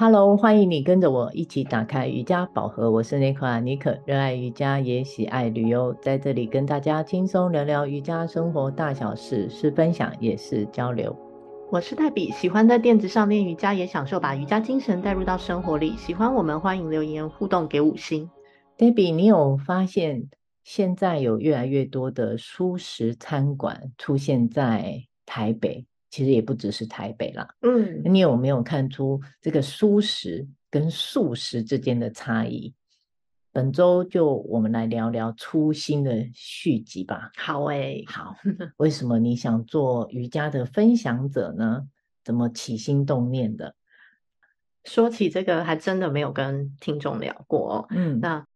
Hello，欢迎你跟着我一起打开瑜伽宝盒。我是妮可妮可，热爱瑜伽也喜爱旅游，在这里跟大家轻松聊聊瑜伽生活大小事，是分享也是交流。我是黛比，喜欢在垫子上练瑜伽，也享受把瑜伽精神带入到生活里。喜欢我们，欢迎留言互动给五星。黛比，你有发现现在有越来越多的素食餐馆出现在台北？其实也不只是台北啦，嗯，你有没有看出这个蔬食跟素食之间的差异？本周就我们来聊聊初心的续集吧。好诶、欸，好，为什么你想做瑜伽的分享者呢？怎么起心动念的？说起这个，还真的没有跟听众聊过哦。嗯，那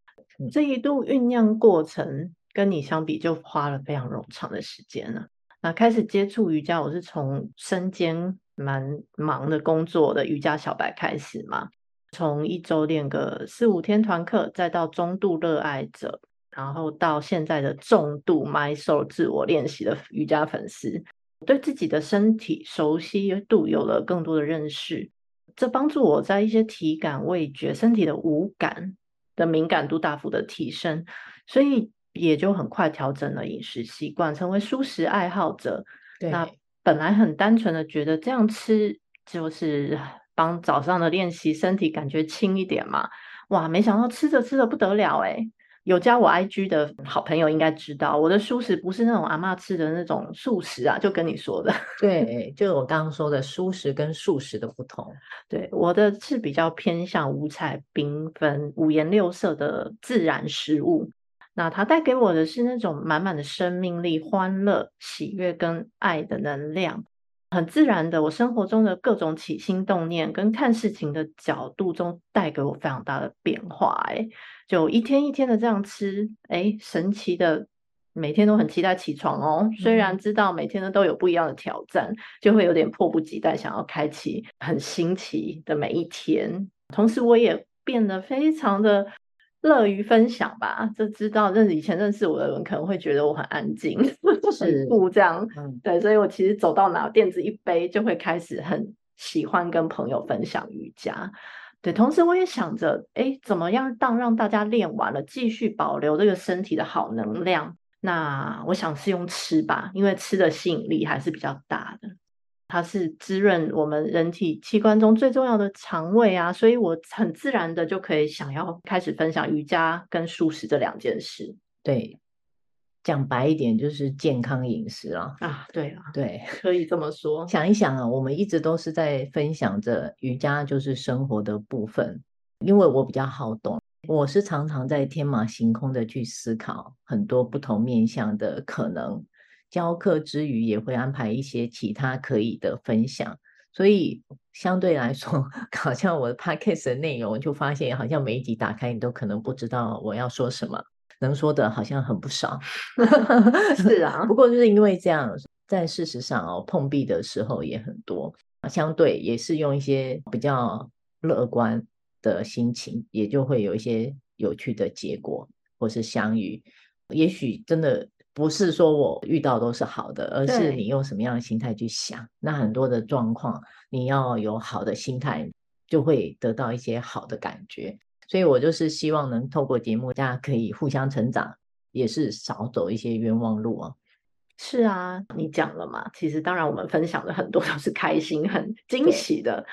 这一度酝酿过程跟你相比，就花了非常冗长的时间了。那开始接触瑜伽，我是从身兼蛮忙的工作的瑜伽小白开始嘛，从一周练个四五天团课，再到中度热爱者，然后到现在的重度 My Soul 自我练习的瑜伽粉丝，对自己的身体熟悉度有了更多的认识，这帮助我在一些体感、味觉、身体的五感的敏感度大幅的提升，所以。也就很快调整了饮食习惯，成为素食爱好者。对，那本来很单纯的觉得这样吃就是帮早上的练习身体感觉轻一点嘛。哇，没想到吃着吃着不得了诶，有加我 IG 的好朋友应该知道，我的素食不是那种阿嬷吃的那种素食啊，就跟你说的。对，就是我刚刚说的素食跟素食的不同。对，我的是比较偏向五彩缤纷、五颜六色的自然食物。那它带给我的是那种满满的生命力、欢乐、喜悦跟爱的能量，很自然的，我生活中的各种起心动念跟看事情的角度中带给我非常大的变化。哎，就一天一天的这样吃，哎，神奇的，每天都很期待起床哦。虽然知道每天呢都有不一样的挑战，就会有点迫不及待想要开启很新奇的每一天。同时，我也变得非常的。乐于分享吧，就知道认识以前认识我的人可能会觉得我很安静，是不这样。嗯，对，所以我其实走到哪垫子一背就会开始很喜欢跟朋友分享瑜伽。对，同时我也想着，哎，怎么样当让大家练完了继续保留这个身体的好能量？那我想是用吃吧，因为吃的吸引力还是比较大的。它是滋润我们人体器官中最重要的肠胃啊，所以我很自然的就可以想要开始分享瑜伽跟素食这两件事。对，讲白一点就是健康饮食啊。啊，对啊，对，可以这么说。想一想啊，我们一直都是在分享着瑜伽就是生活的部分，因为我比较好懂，我是常常在天马行空的去思考很多不同面向的可能。教课之余，也会安排一些其他可以的分享，所以相对来说，好像我的 podcast 的内容，就发现好像每一集打开，你都可能不知道我要说什么，能说的好像很不少。是啊，不过就是因为这样，在事实上哦，碰壁的时候也很多，相对也是用一些比较乐观的心情，也就会有一些有趣的结果，或是相遇，也许真的。不是说我遇到都是好的，而是你用什么样的心态去想。那很多的状况，你要有好的心态，就会得到一些好的感觉。所以我就是希望能透过节目，大家可以互相成长，也是少走一些冤枉路啊。是啊，你讲了嘛，其实当然我们分享的很多都是开心、很惊喜的。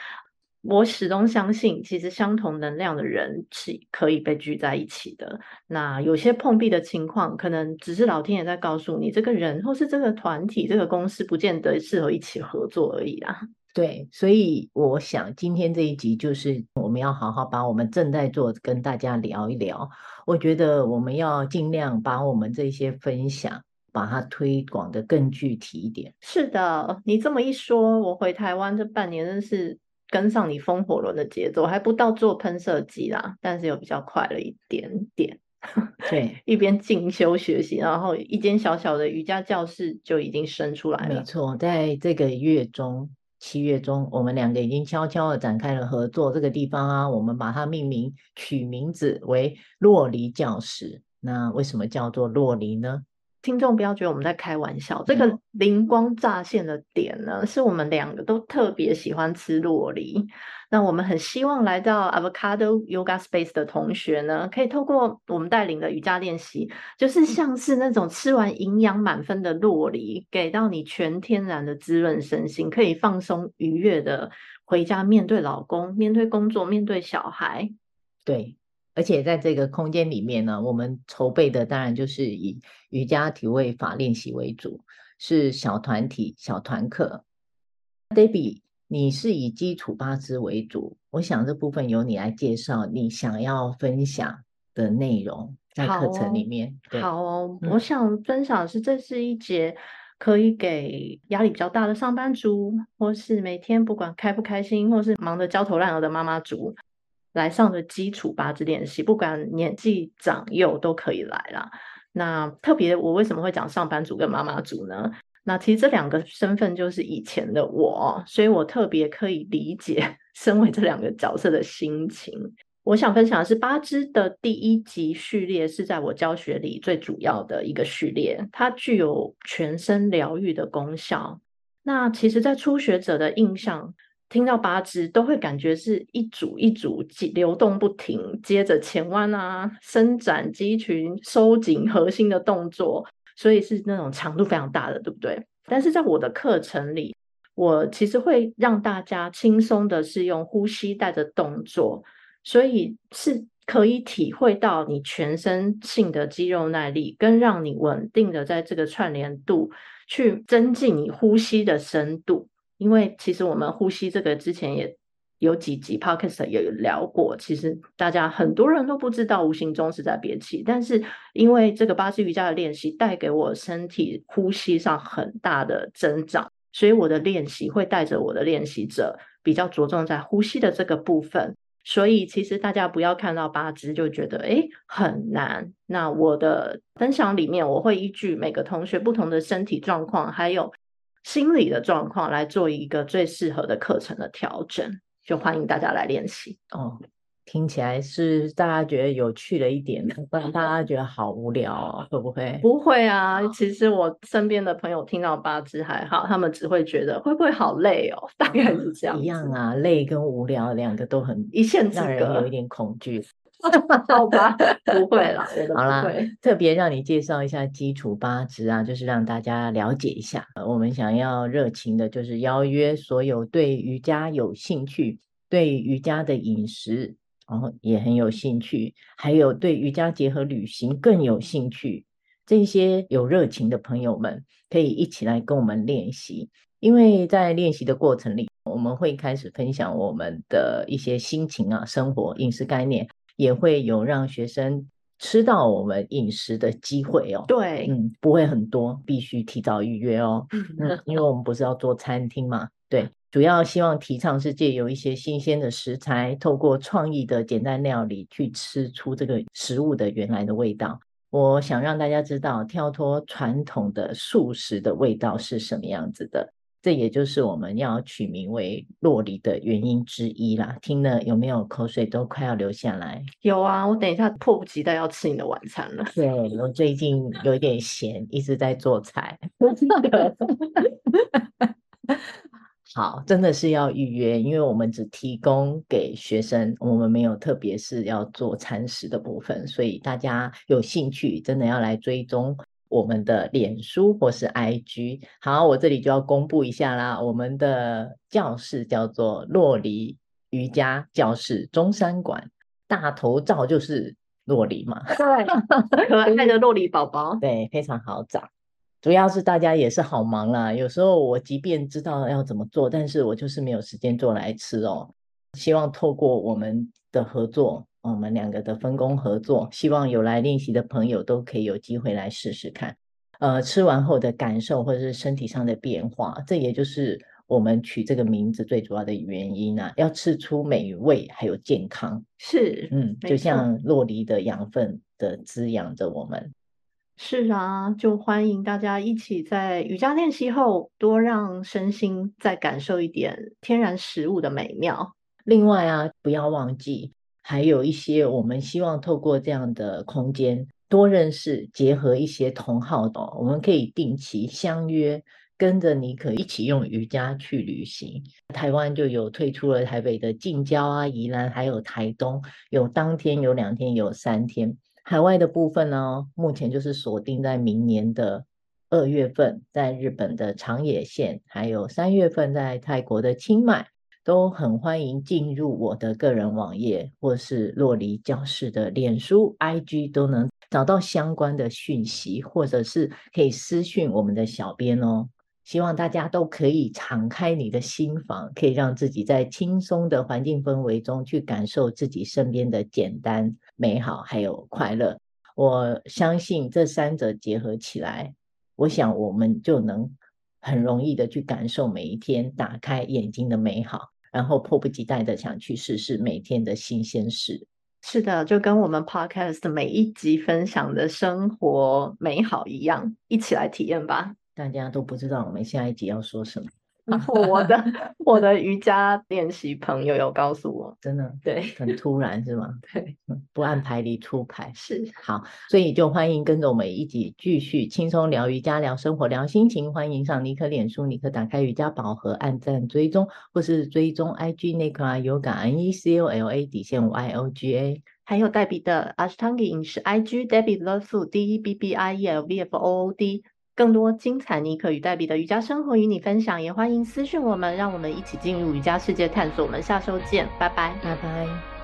我始终相信，其实相同能量的人是可以被聚在一起的。那有些碰壁的情况，可能只是老天爷在告诉你，这个人或是这个团体、这个公司，不见得适合一起合作而已啊。对，所以我想今天这一集就是我们要好好把我们正在做跟大家聊一聊。我觉得我们要尽量把我们这些分享，把它推广的更具体一点。是的，你这么一说，我回台湾这半年真是。跟上你风火轮的节奏，还不到做喷射机啦，但是又比较快了一点点。对，一边进修学习，然后一间小小的瑜伽教室就已经生出来了。没错，在这个月中，七月中，我们两个已经悄悄的展开了合作。这个地方啊，我们把它命名，取名字为洛梨教室。那为什么叫做洛梨呢？听众不要觉得我们在开玩笑，这个灵光乍现的点呢，是我们两个都特别喜欢吃洛梨。那我们很希望来到 Avocado Yoga Space 的同学呢，可以透过我们带领的瑜伽练习，就是像是那种吃完营养满分的洛梨，给到你全天然的滋润身心，可以放松愉悦的回家面对老公、面对工作、面对小孩。对。而且在这个空间里面呢，我们筹备的当然就是以瑜伽体位法练习为主，是小团体、小团课。Debbie，你是以基础八支为主，我想这部分由你来介绍你想要分享的内容在课程里面。好我想分享的是，这是一节可以给压力比较大的上班族，或是每天不管开不开心，或是忙得焦头烂额的妈妈族。来上的基础八支练习，不管年纪长幼都可以来啦。那特别，我为什么会讲上班族跟妈妈族呢？那其实这两个身份就是以前的我，所以我特别可以理解 身为这两个角色的心情。我想分享的是八支的第一集序列，是在我教学里最主要的一个序列，它具有全身疗愈的功效。那其实，在初学者的印象。听到八支都会感觉是一组一组流动不停，接着前弯啊、伸展肌群、收紧核心的动作，所以是那种强度非常大的，对不对？但是在我的课程里，我其实会让大家轻松的是用呼吸带着动作，所以是可以体会到你全身性的肌肉耐力，跟让你稳定的在这个串联度去增进你呼吸的深度。因为其实我们呼吸这个之前也有几集 podcast 也有聊过，其实大家很多人都不知道，无形中是在憋气。但是因为这个八支瑜伽的练习带给我身体呼吸上很大的增长，所以我的练习会带着我的练习者比较着重在呼吸的这个部分。所以其实大家不要看到八支就觉得诶很难。那我的分享里面我会依据每个同学不同的身体状况，还有。心理的状况来做一个最适合的课程的调整，就欢迎大家来练习哦。听起来是大家觉得有趣了一点，不然大家觉得好无聊哦，会不会？不会啊，其实我身边的朋友听到八支还好，他们只会觉得会不会好累哦，大概是这样。一样啊，累跟无聊两个都很一线之隔，让人有一点恐惧。好吧，不会了。好啦，特别让你介绍一下基础八支啊，就是让大家了解一下。我们想要热情的，就是邀约所有对瑜伽有兴趣、对瑜伽的饮食，然后也很有兴趣，还有对瑜伽结合旅行更有兴趣，这些有热情的朋友们，可以一起来跟我们练习。因为在练习的过程里，我们会开始分享我们的一些心情啊、生活、饮食概念。也会有让学生吃到我们饮食的机会哦。对，嗯，不会很多，必须提早预约哦。嗯，因为我们不是要做餐厅嘛。对，主要希望提倡是借由一些新鲜的食材，透过创意的简单料理去吃出这个食物的原来的味道。我想让大家知道，跳脱传统的素食的味道是什么样子的。这也就是我们要取名为洛梨的原因之一啦。听了有没有口水都快要流下来？有啊，我等一下迫不及待要吃你的晚餐了。对，我最近有点闲，一直在做菜。好，真的是要预约，因为我们只提供给学生，我们没有特别是要做餐食的部分，所以大家有兴趣，真的要来追踪。我们的脸书或是 IG，好，我这里就要公布一下啦。我们的教室叫做洛梨瑜伽教室中山馆，大头照就是洛梨嘛，对，可爱 的洛梨宝宝，对，非常好找。主要是大家也是好忙啦，有时候我即便知道要怎么做，但是我就是没有时间做来吃哦。希望透过我们的合作。我们两个的分工合作，希望有来练习的朋友都可以有机会来试试看，呃，吃完后的感受或者是身体上的变化，这也就是我们取这个名字最主要的原因啊，要吃出美味还有健康，是，嗯，就像洛梨的养分的滋养着我们。是啊，就欢迎大家一起在瑜伽练习后，多让身心再感受一点天然食物的美妙。另外啊，不要忘记。还有一些，我们希望透过这样的空间，多认识，结合一些同好的，我们可以定期相约，跟着你可一起用瑜伽去旅行。台湾就有推出了台北的近郊啊、宜兰，还有台东，有当天、有两天、有三天。海外的部分呢，目前就是锁定在明年的二月份，在日本的长野县，还有三月份在泰国的清迈。都很欢迎进入我的个人网页，或是酪梨教室的脸书、IG，都能找到相关的讯息，或者是可以私讯我们的小编哦。希望大家都可以敞开你的心房，可以让自己在轻松的环境氛围中去感受自己身边的简单、美好，还有快乐。我相信这三者结合起来，我想我们就能。很容易的去感受每一天打开眼睛的美好，然后迫不及待的想去试试每天的新鲜事。是的，就跟我们 Podcast 每一集分享的生活美好一样，一起来体验吧。大家都不知道我们下一集要说什么。我的我的瑜伽练习朋友有告诉我，真的对，很突然是吗？对，不按牌理出牌是好，所以就欢迎跟着我们一起继续轻松聊瑜伽、聊生活、聊心情。欢迎上尼克脸书，尼克打开瑜伽宝盒，按赞追踪，或是追踪 IG Nicola Yoga N E C O L A 底线 Y O G A，还有黛比的 Ashtanga 饮食 IG Debbie Love Food D E B B I E L V F O O D。更多精彩尼克与黛比的瑜伽生活与你分享，也欢迎私讯我们，让我们一起进入瑜伽世界探索。我们下周见，拜拜，拜拜。